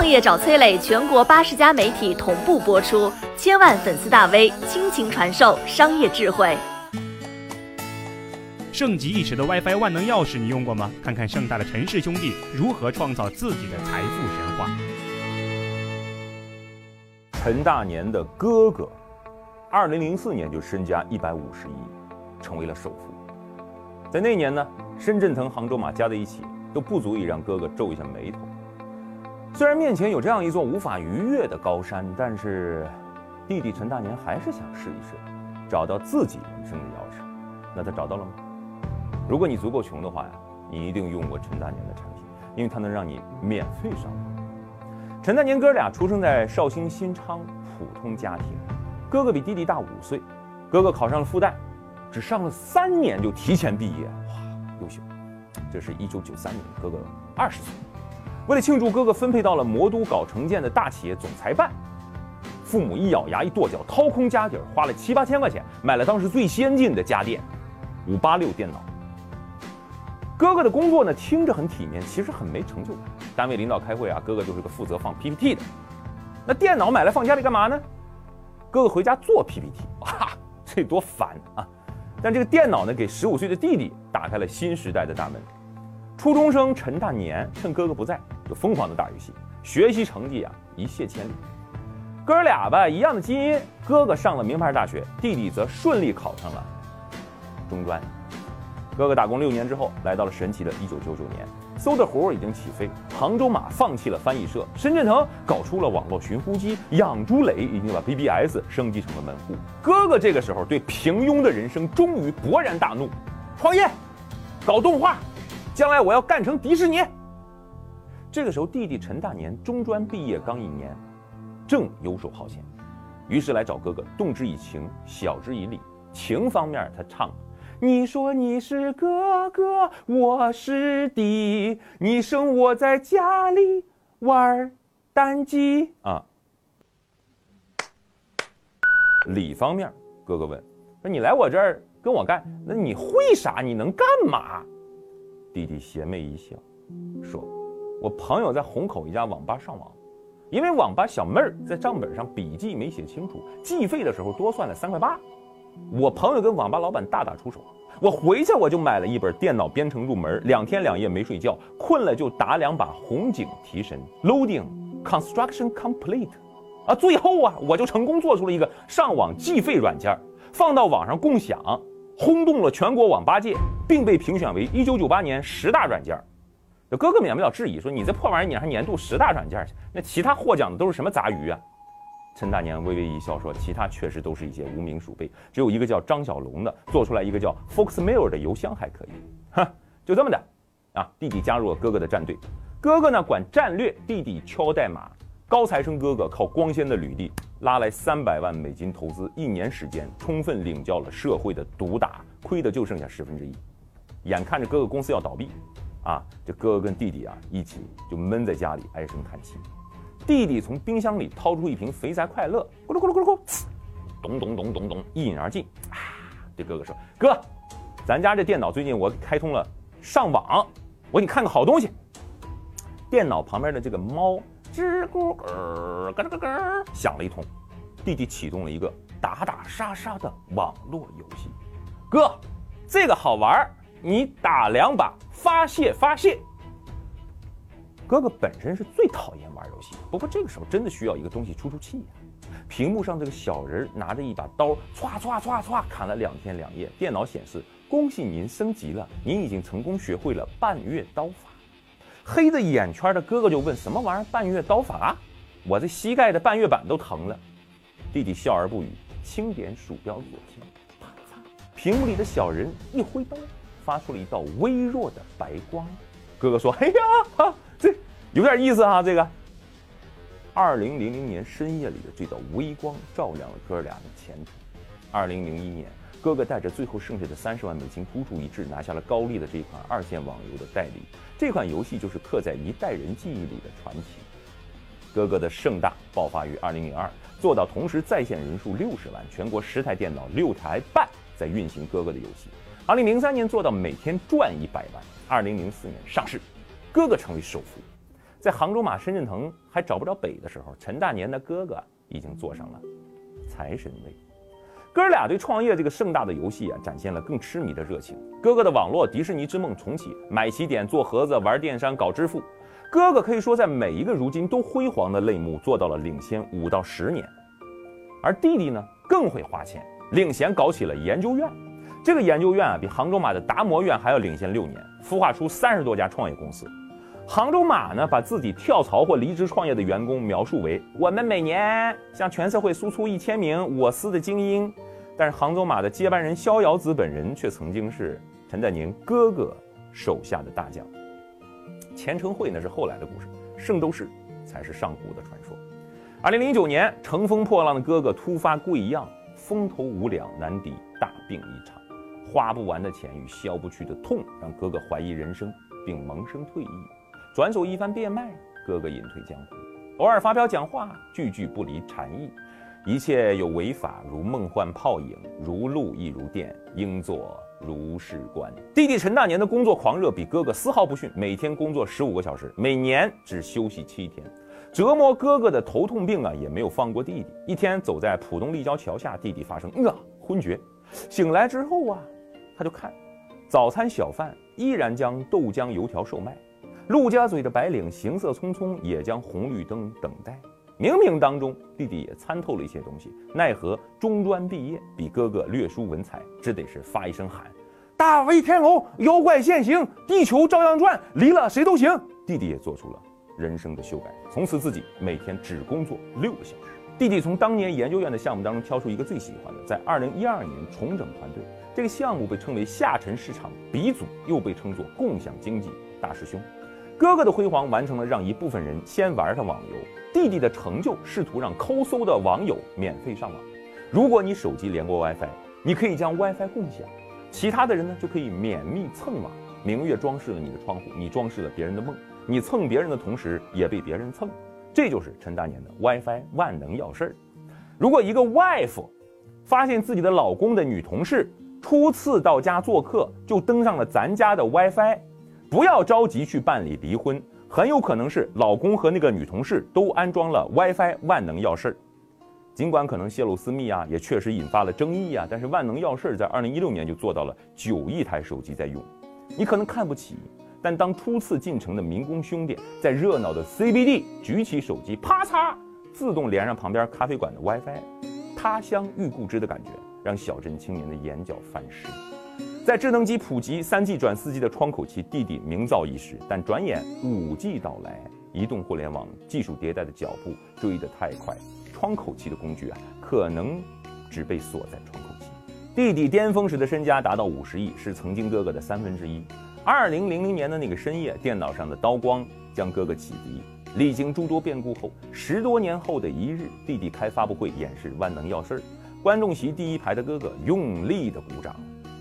创业找崔磊，全国八十家媒体同步播出，千万粉丝大 V 倾情传授商业智慧。盛极一时的 WiFi 万能钥匙，你用过吗？看看盛大的陈氏兄弟如何创造自己的财富神话。陈大年的哥哥，二零零四年就身家一百五十亿，成为了首富。在那年呢，深圳藤、杭州马加在一起都不足以让哥哥皱一下眉头。虽然面前有这样一座无法逾越的高山，但是弟弟陈大年还是想试一试，找到自己人生的钥匙。那他找到了吗？如果你足够穷的话呀，你一定用过陈大年的产品，因为它能让你免费上网。陈大年哥俩出生在绍兴新昌普通家庭，哥哥比弟弟大五岁，哥哥考上了复旦，只上了三年就提前毕业，哇，优秀！这是一九九三年，哥哥二十岁。为了庆祝哥哥分配到了魔都搞城建的大企业总裁办，父母一咬牙一跺脚，掏空家底儿，花了七八千块钱买了当时最先进的家电——五八六电脑。哥哥的工作呢，听着很体面，其实很没成就感。单位领导开会啊，哥哥就是个负责放 PPT 的。那电脑买来放家里干嘛呢？哥哥回家做 PPT，哇，这多烦啊！但这个电脑呢，给十五岁的弟弟打开了新时代的大门。初中生陈大年趁哥哥不在，就疯狂的打游戏，学习成绩啊一泻千里。哥俩吧一样的基因，哥哥上了名牌大学，弟弟则顺利考上了中专。哥哥打工六年之后，来到了神奇的1999年，搜的活已经起飞。杭州马放弃了翻译社，深圳腾搞出了网络寻呼机，养猪磊已经把 BBS 升级成了门户。哥哥这个时候对平庸的人生终于勃然大怒，创业，搞动画，将来我要干成迪士尼。这个时候，弟弟陈大年中专毕业刚一年，正游手好闲，于是来找哥哥，动之以情，晓之以理。情方面，他唱。你说你是哥哥，我是弟，你生我在家里玩单机啊。理方面，哥哥问说：“你来我这儿跟我干，那你会啥？你能干嘛？”弟弟邪魅一笑，说：“我朋友在虹口一家网吧上网，因为网吧小妹儿在账本上笔记没写清楚，计费的时候多算了三块八。”我朋友跟网吧老板大打出手，我回去我就买了一本电脑编程入门，两天两夜没睡觉，困了就打两把红警提神。Loading construction complete，啊，最后啊我就成功做出了一个上网计费软件，放到网上共享，轰动了全国网吧界，并被评选为一九九八年十大软件。这哥哥免不了质疑说：“你这破玩意儿你还年度十大软件去？那其他获奖的都是什么杂鱼啊？”陈大年微微一笑说：“其他确实都是一些无名鼠辈，只有一个叫张小龙的做出来一个叫 Foxmail 的邮箱还可以。”哈，就这么的，啊，弟弟加入了哥哥的战队，哥哥呢管战略，弟弟敲代码。高材生哥哥靠光鲜的履历拉来三百万美金投资，一年时间充分领教了社会的毒打，亏的就剩下十分之一。眼看着哥哥公司要倒闭，啊，这哥哥跟弟弟啊一起就闷在家里唉声叹气。弟弟从冰箱里掏出一瓶肥宅快乐，咕噜咕噜咕噜咕，咚咚咚咚咚，一饮而尽。啊！这哥哥说：“哥，咱家这电脑最近我开通了上网，我给你看个好东西。”电脑旁边的这个猫吱咕咯咯咯咯响了一通，弟弟启动了一个打打杀杀的网络游戏。哥，这个好玩你打两把发泄发泄。哥哥本身是最讨厌玩游戏，不过这个时候真的需要一个东西出出气呀。屏幕上这个小人拿着一把刀，歘歘歘歘砍了两天两夜。电脑显示：恭喜您升级了，您已经成功学会了半月刀法。黑着眼圈的哥哥就问：什么玩意儿？半月刀法？我这膝盖的半月板都疼了。弟弟笑而不语，轻点鼠标左键，啪嚓，屏幕里的小人一挥刀，发出了一道微弱的白光。哥哥说：哎呀！这有点意思哈，这个。二零零零年深夜里的这道微光照亮了哥俩的前途。二零零一年，哥哥带着最后剩下的三十万美金孤注一掷，拿下了高丽的这款二线网游的代理。这款游戏就是刻在一代人记忆里的传奇。哥哥的盛大爆发于二零零二，做到同时在线人数六十万，全国十台电脑六台半在运行哥哥的游戏。二零零三年做到每天赚一百万。二零零四年上市。哥哥成为首富，在杭州马深圳腾还找不着北的时候，陈大年的哥哥已经坐上了财神位。哥俩对创业这个盛大的游戏啊，展现了更痴迷的热情。哥哥的网络迪士尼之梦重启，买起点、做盒子、玩电商、搞支付。哥哥可以说在每一个如今都辉煌的类目做到了领先五到十年，而弟弟呢更会花钱，领衔搞起了研究院。这个研究院啊，比杭州马的达摩院还要领先六年，孵化出三十多家创业公司。杭州马呢，把自己跳槽或离职创业的员工描述为我们每年向全社会输出一千名我司的精英。但是杭州马的接班人逍遥子本人却曾经是陈在宁哥哥手下的大将。钱程会呢是后来的故事，圣斗士才是上古的传说。二零零九年，乘风破浪的哥哥突发贵恙，风头无两，难抵大病一场，花不完的钱与消不去的痛，让哥哥怀疑人生，并萌生退役。转手一番变卖，哥哥隐退江湖，偶尔发表讲话，句句不离禅意。一切有违法，如梦幻泡影，如露亦如电，应作如是观。弟弟陈大年的工作狂热比哥哥丝毫不逊，每天工作十五个小时，每年只休息七天。折磨哥哥的头痛病啊，也没有放过弟弟。一天走在浦东立交桥下，弟弟发生啊昏厥，醒来之后啊，他就看早餐小贩依然将豆浆油条售卖，陆家嘴的白领行色匆匆，也将红绿灯等待。冥冥当中，弟弟也参透了一些东西，奈何中专毕业，比哥哥略输文采，只得是发一声喊：“大威天龙，妖怪现形，地球照样转，离了谁都行。”弟弟也做出了人生的修改，从此自己每天只工作六个小时。弟弟从当年研究院的项目当中挑出一个最喜欢的，在二零一二年重整团队。这个项目被称为下沉市场鼻祖，又被称作共享经济大师兄。哥哥的辉煌完成了让一部分人先玩上网游，弟弟的成就试图让抠搜的网友免费上网。如果你手机连过 WiFi，你可以将 WiFi 共享，其他的人呢就可以免密蹭网。明月装饰了你的窗户，你装饰了别人的梦，你蹭别人的同时也被别人蹭。这就是陈大年的 WiFi 万能钥匙。如果一个 wife 发现自己的老公的女同事初次到家做客就登上了咱家的 WiFi。不要着急去办理离婚，很有可能是老公和那个女同事都安装了 WiFi 万能钥匙。尽管可能泄露私密啊，也确实引发了争议啊，但是万能钥匙在二零一六年就做到了九亿台手机在用。你可能看不起，但当初次进城的民工兄弟在热闹的 CBD 举起手机，啪嚓，自动连上旁边咖啡馆的 WiFi，他乡遇故知的感觉，让小镇青年的眼角泛湿。在智能机普及、三 G 转四 G 的窗口期，弟弟名噪一时。但转眼五 G 到来，移动互联网技术迭代的脚步追得太快，窗口期的工具啊，可能只被锁在窗口期。弟弟巅峰时的身家达到五十亿，是曾经哥哥的三分之一。二零零零年的那个深夜，电脑上的刀光将哥哥启迪。历经诸多变故后，十多年后的一日，弟弟开发布会演示万能钥匙，观众席第一排的哥哥用力的鼓掌。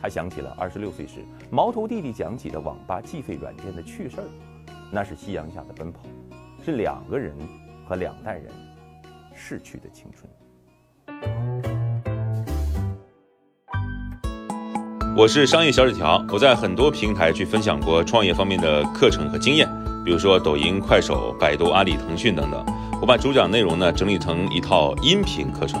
他想起了二十六岁时毛头弟弟讲起的网吧计费软件的趣事儿，那是夕阳下的奔跑，是两个人和两代人逝去的青春。我是商业小纸条，我在很多平台去分享过创业方面的课程和经验，比如说抖音、快手、百度、阿里、腾讯等等。我把主讲内容呢整理成一套音频课程，